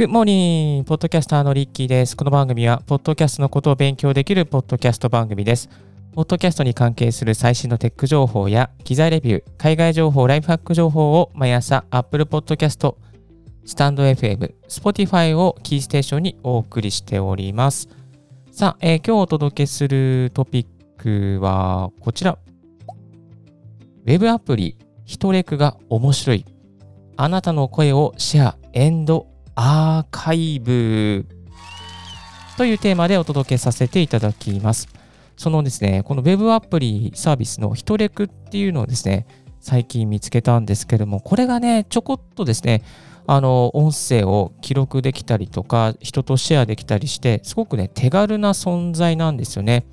Good morning ポッドキャスターのリッキーです。この番組は、ポッドキャストのことを勉強できるポッドキャスト番組です。ポッドキャストに関係する最新のテック情報や、機材レビュー、海外情報、ライフハック情報を毎朝、Apple Podcast、スタンド FM、Spotify をキーステーションにお送りしております。さあ、えー、今日お届けするトピックはこちら。ウェブアプリ、ヒトレクが面白い。あなたの声をシェア、エンド、アーカイブというテーマでお届けさせていただきます。そのですね、この Web アプリサービスのヒトレクっていうのをですね、最近見つけたんですけども、これがね、ちょこっとですね、あの、音声を記録できたりとか、人とシェアできたりして、すごくね、手軽な存在なんですよね。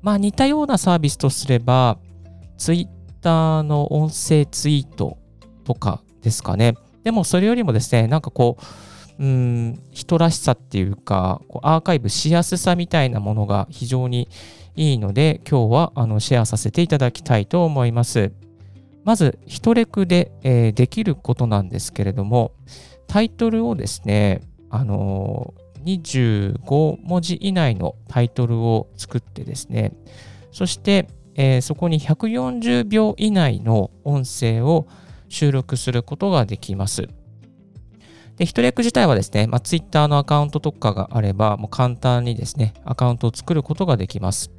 まあ似たようなサービスとすれば、Twitter の音声ツイートとかですかね。でもそれよりもですね、なんかこう、うん人らしさっていうかこうアーカイブしやすさみたいなものが非常にいいので今日はあのシェアさせていただきたいと思います。まず、一レクで、えー、できることなんですけれども、タイトルをですね、あのー、25文字以内のタイトルを作ってですね、そして、えー、そこに140秒以内の音声を収録することができます。で、ヒトレク自体はですね、まあ、Twitter のアカウントとかがあれば、もう簡単にですね、アカウントを作ることができます。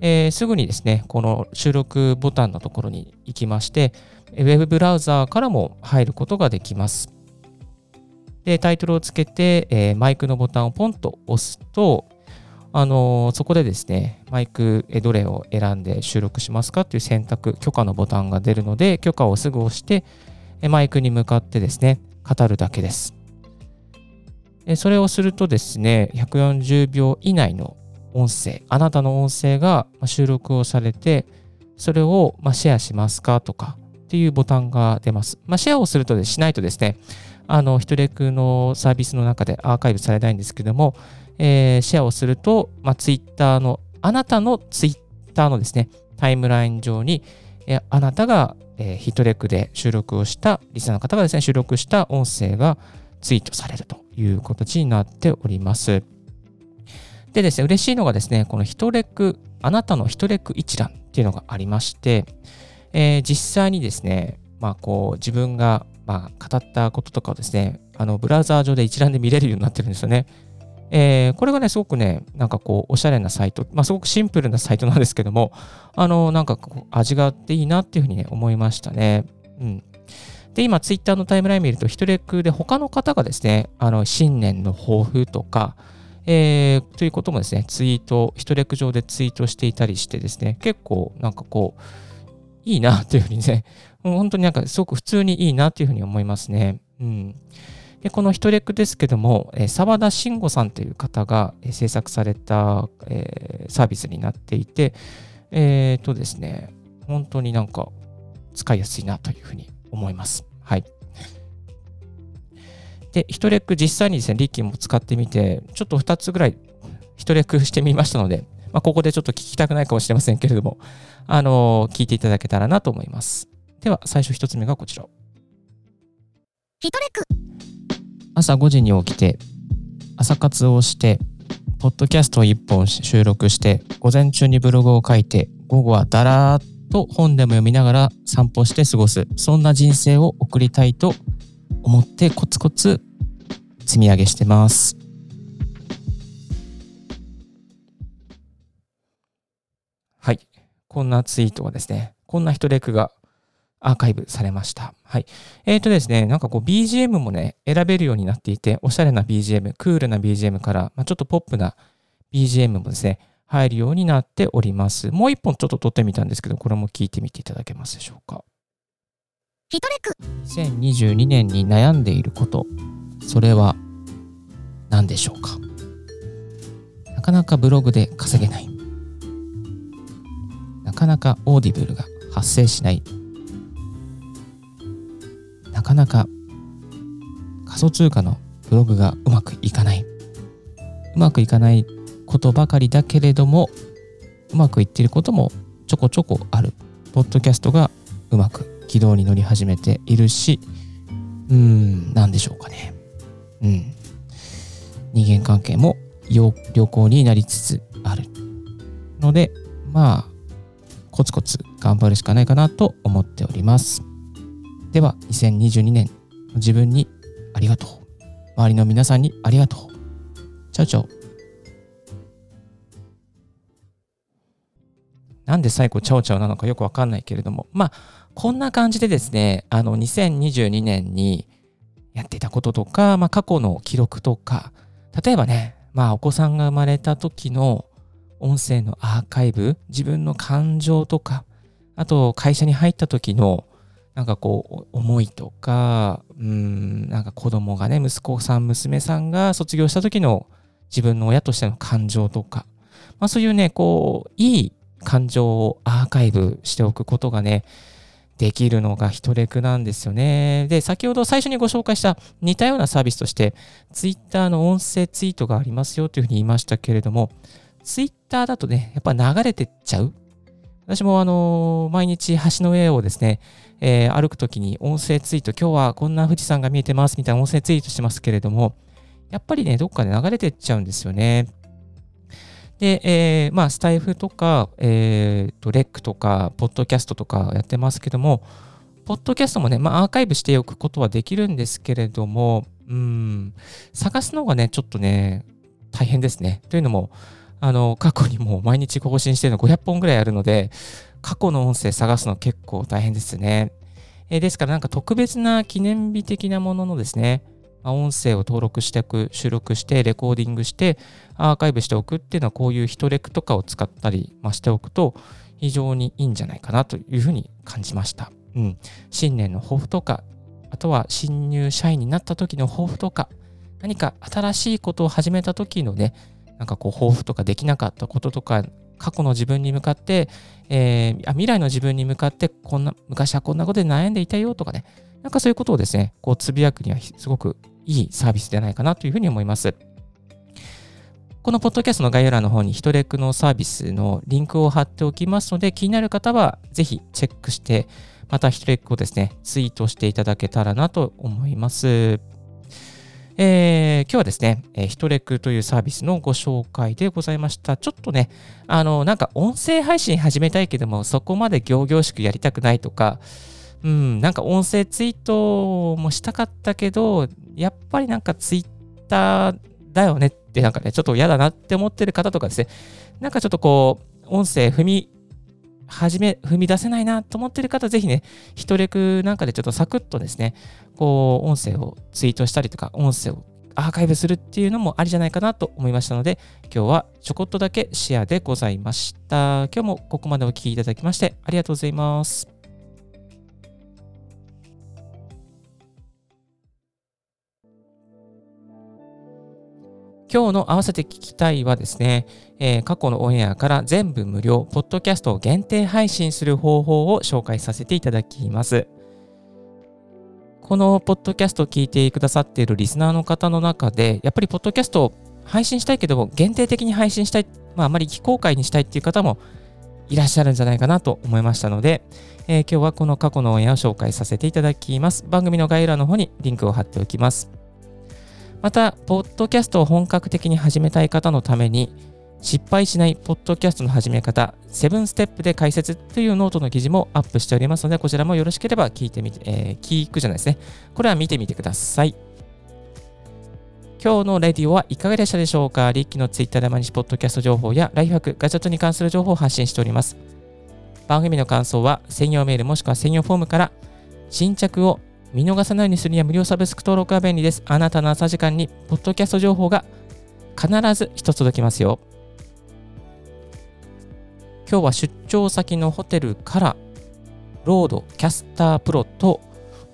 えー、すぐにですね、この収録ボタンのところに行きまして、ウェブブラウザーからも入ることができます。で、タイトルをつけて、えー、マイクのボタンをポンと押すと、あのー、そこでですね、マイクどれを選んで収録しますかっていう選択、許可のボタンが出るので、許可をすぐ押して、マイクに向かってですね、語るだけです。それをするとですね、140秒以内の音声、あなたの音声が収録をされて、それをシェアしますかとかっていうボタンが出ます。まあ、シェアをするとでしないとですね、あの、ヒトレクのサービスの中でアーカイブされないんですけども、えー、シェアをすると、まあ、ツイッターの、あなたのツイッターのですね、タイムライン上に、えあなたがえー、ヒットレックで収録をした、リスナーの方がですね、収録した音声がツイートされるという形になっております。でですね、嬉しいのがですね、このヒトレック、あなたのヒトレック一覧っていうのがありまして、えー、実際にですね、まあこう自分がまあ語ったこととかをですね、あのブラウザー上で一覧で見れるようになってるんですよね。えー、これがね、すごくね、なんかこう、おしゃれなサイト、まあ、すごくシンプルなサイトなんですけども、あの、なんかこう、味があっていいなっていうふうにね、思いましたね。うん。で、今、ツイッターのタイムライン見ると、ヒトレックで他の方がですね、あの、新年の抱負とか、えー、ということもですね、ツイート、ヒトレック上でツイートしていたりしてですね、結構、なんかこう、いいなっていうふうにね、本当になんかすごく普通にいいなっていうふうに思いますね。うん。でこのヒトレックですけども、澤田慎吾さんという方が制作された、えー、サービスになっていて、えっ、ー、とですね、本当になんか使いやすいなというふうに思います。はい。で、ヒトレック実際にですね、リッキーも使ってみて、ちょっと2つぐらいヒトレックしてみましたので、まあ、ここでちょっと聞きたくないかもしれませんけれども、あのー、聞いていただけたらなと思います。では、最初1つ目がこちら。ヒトレック朝5時に起きて、朝活をして、ポッドキャストを1本収録して、午前中にブログを書いて、午後はだらーっと本でも読みながら散歩して過ごす、そんな人生を送りたいと思ってコツコツ積み上げしてます。はい。こんなツイートはですね、こんな人レクがアーカイブされました。はい。えっ、ー、とですね、なんかこう BGM もね、選べるようになっていて、おしゃれな BGM、クールな BGM から、まあ、ちょっとポップな BGM もですね、入るようになっております。もう一本ちょっと撮ってみたんですけど、これも聞いてみていただけますでしょうか。hitoRec 2022年に悩んでいること、それは何でしょうか？なかなかブログで稼げない。なかなかオーディブルが発生しないなかなか仮想通貨のブログがうまくいかない。うまくいかないことばかりだけれども、うまくいっていることもちょこちょこある。ポッドキャストがうまく軌道に乗り始めているし、うん、なんでしょうかね。うん。人間関係も良好になりつつあるので、まあ、コツコツ頑張るしかないかなと思っております。では、2022年自分にありがとう。周りの皆さんにありがとう。チャウチャウ。なんで最後チャオチャオなのかよくわかんないけれども、まあ、こんな感じでですね、あの、2022年にやっていたこととか、まあ、過去の記録とか、例えばね、まあ、お子さんが生まれた時の音声のアーカイブ、自分の感情とか、あと会社に入った時のなんかこう思いとか、うん、なんか子供がね、息子さん、娘さんが卒業した時の自分の親としての感情とか、まあそういうね、こう、いい感情をアーカイブしておくことがね、できるのがヒトレクなんですよね。で、先ほど最初にご紹介した似たようなサービスとして、Twitter の音声ツイートがありますよというふうに言いましたけれども、Twitter だとね、やっぱ流れてっちゃう。私もあの、毎日橋の上をですね、えー、歩くときに音声ツイート、今日はこんな富士山が見えてますみたいな音声ツイートしてますけれども、やっぱりね、どっかで流れてっちゃうんですよね。で、えー、まあ、スタイフとか、えー、と、レックとか、ポッドキャストとかやってますけども、ポッドキャストもね、まあ、アーカイブしておくことはできるんですけれども、うん、探すのがね、ちょっとね、大変ですね。というのも、あの、過去にも毎日更新してるの500本ぐらいあるので、過去の音声探すの結構大変ですね。えー、ですからなんか特別な記念日的なもののですね、ま、音声を登録しておく、収録して、レコーディングして、アーカイブしておくっていうのは、こういうヒトレクとかを使ったり、まあ、しておくと、非常にいいんじゃないかなというふうに感じました。うん。新年の抱負とか、あとは新入社員になった時の抱負とか、何か新しいことを始めた時のね、なんかこう抱負とかできなかったこととか、過去の自分に向かって、えー、未来の自分に向かって、こんな、昔はこんなことで悩んでいたよとかね、なんかそういうことをですね、こうつぶやくにはすごくいいサービスではないかなというふうに思います。このポッドキャストの概要欄の方にヒトレックのサービスのリンクを貼っておきますので、気になる方はぜひチェックして、またヒトレックをですね、ツイートしていただけたらなと思います。えー、今日はですね、えー、ヒトレクというサービスのご紹介でございました。ちょっとね、あの、なんか音声配信始めたいけども、そこまで行々しくやりたくないとか、うん、なんか音声ツイートもしたかったけど、やっぱりなんかツイッターだよねってなんかね、ちょっと嫌だなって思ってる方とかですね、なんかちょっとこう、音声踏み、始め、踏み出せないなと思ってる方、ぜひね、ヒトレクなんかでちょっとサクッとですね、こう、音声をツイートしたりとか、音声をアーカイブするっていうのもありじゃないかなと思いましたので、今日はちょこっとだけシェアでございました。今日もここまでお聴きいただきましてありがとうございます。今日の合わせて聞きたいはですね、えー、過去のオンエアから全部無料、ポッドキャストを限定配信する方法を紹介させていただきます。このポッドキャストを聞いてくださっているリスナーの方の中で、やっぱりポッドキャストを配信したいけど、限定的に配信したい、まあ、あまり非公開にしたいっていう方もいらっしゃるんじゃないかなと思いましたので、えー、今日はこの過去のオンエアを紹介させていただきます。番組の概要欄の方にリンクを貼っておきます。また、ポッドキャストを本格的に始めたい方のために、失敗しないポッドキャストの始め方、7ステップで解説というノートの記事もアップしておりますので、こちらもよろしければ聞いてみて、えー、聞くじゃないですね。これは見てみてください。今日のレディオはいかがでしたでしょうか？リッキーのツイッターで毎日ポッドキャスト情報やライフハック、ガジェットに関する情報を発信しております。番組の感想は専用メールもしくは専用フォームから新着を見逃さないようにするには無料サブスク登録は便利です。あなたの朝時間に、ポッドキャスト情報が必ず一つ届きますよ。今日は出張先のホテルから、 RODECaster Pro と、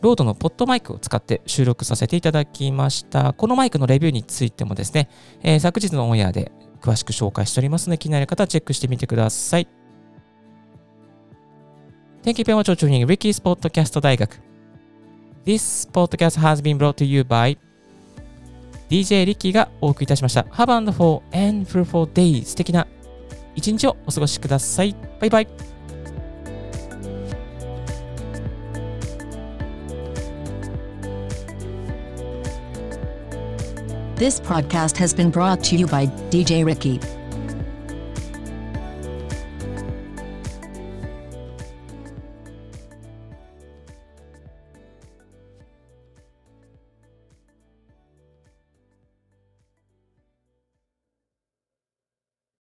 RODE の PodMic を使って収録させていただきました。このマイクのレビューについてもですね、えー、昨日のオンエアで詳しく紹介しておりますので、気になる方はチェックしてみてください。Thank you very much for tuning Ricky's Podcast 大学。This podcast has been brought to you by DJ リッキーがお送りいたしました。Have a wonderful and fruitful day 素敵な一日をお過ごしください。バイバイ。 This podcast has been brought to you by DJ Ricky.